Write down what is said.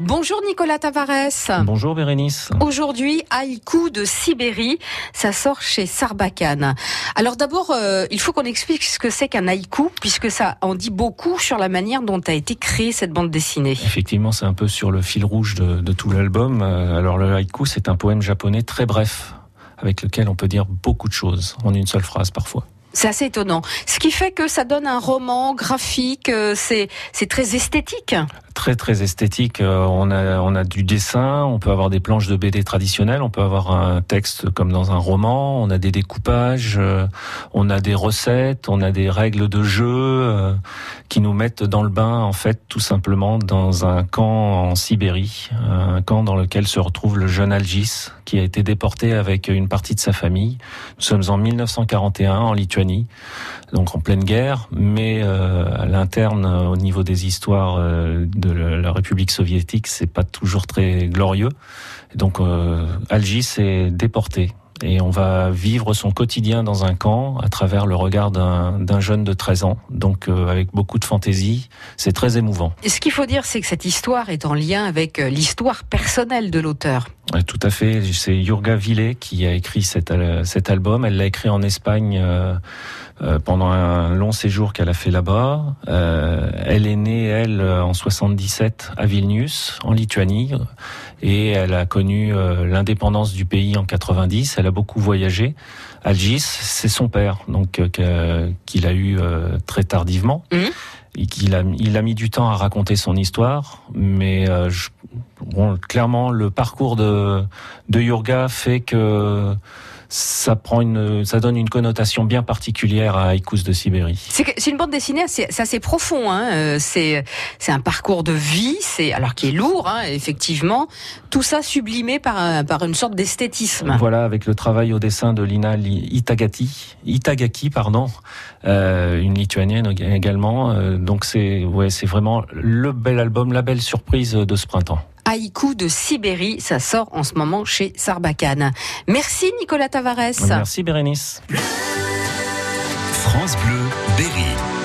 Bonjour Nicolas Tavares. Bonjour Bérénice. Aujourd'hui, Haïku de Sibérie, ça sort chez Sarbacane. Alors d'abord, euh, il faut qu'on explique ce que c'est qu'un haïku, puisque ça en dit beaucoup sur la manière dont a été créée cette bande dessinée. Effectivement, c'est un peu sur le fil rouge de, de tout l'album. Euh, Alors le haïku, c'est un poème japonais très bref, avec lequel on peut dire beaucoup de choses en une seule phrase parfois. C'est assez étonnant. Ce qui fait que ça donne un roman graphique, euh, c'est c'est très esthétique. Très très esthétique. Euh, On a on a du dessin, on peut avoir des planches de BD traditionnelles, on peut avoir un texte comme dans un roman, on a des découpages, euh, on a des recettes, on a des règles de jeu euh, qui nous mettent dans le bain en fait tout simplement dans un camp en Sibérie, un camp dans lequel se retrouve le jeune Algis qui a été déporté avec une partie de sa famille. Nous sommes en 1941 en Lituanie, donc en pleine guerre, mais à l'interne, au niveau des histoires euh, la République soviétique, c'est pas toujours très glorieux. Donc euh, Algis est déporté. Et on va vivre son quotidien dans un camp à travers le regard d'un d'un jeune de 13 ans, donc euh, avec beaucoup de fantaisie. C'est très émouvant. Et ce qu'il faut dire, c'est que cette histoire est en lien avec euh, l'histoire personnelle de l'auteur. Tout à fait. C'est Jurga Villet qui a écrit cet, al- cet album. Elle l'a écrit en Espagne euh, euh, pendant un long séjour qu'elle a fait là-bas. Euh, elle est née, elle, en 77 à Vilnius, en Lituanie, et elle a connu euh, l'indépendance du pays en 90. Elle a beaucoup voyagé. Algis, c'est son père, donc qu'il a eu très tardivement. Mhm. Et qu'il a, il a mis du temps à raconter son histoire, mais je- bon, clairement, le parcours de, de Yurga fait que ça prend une, ça donne une connotation bien particulière à Haïkus de Sibérie. C'est une bande dessinée, assez- c'est assez profond. Hein. euh, C'est c'est un parcours de vie, c'est alors qui est lourd, hein, effectivement. Tout ça sublimé par par une sorte d'esthétisme. Voilà, avec le travail au dessin de Lina Li- Itagati, Itagaki, pardon, euh, une lituanienne ég- également. Euh, donc c'est, ouais, c'est vraiment le bel album, la belle surprise de ce printemps. Haïku de Sibérie, ça sort en ce moment chez Sarbacane. Merci Nicolas Tavares. Merci Bérénice. France Bleu Berry.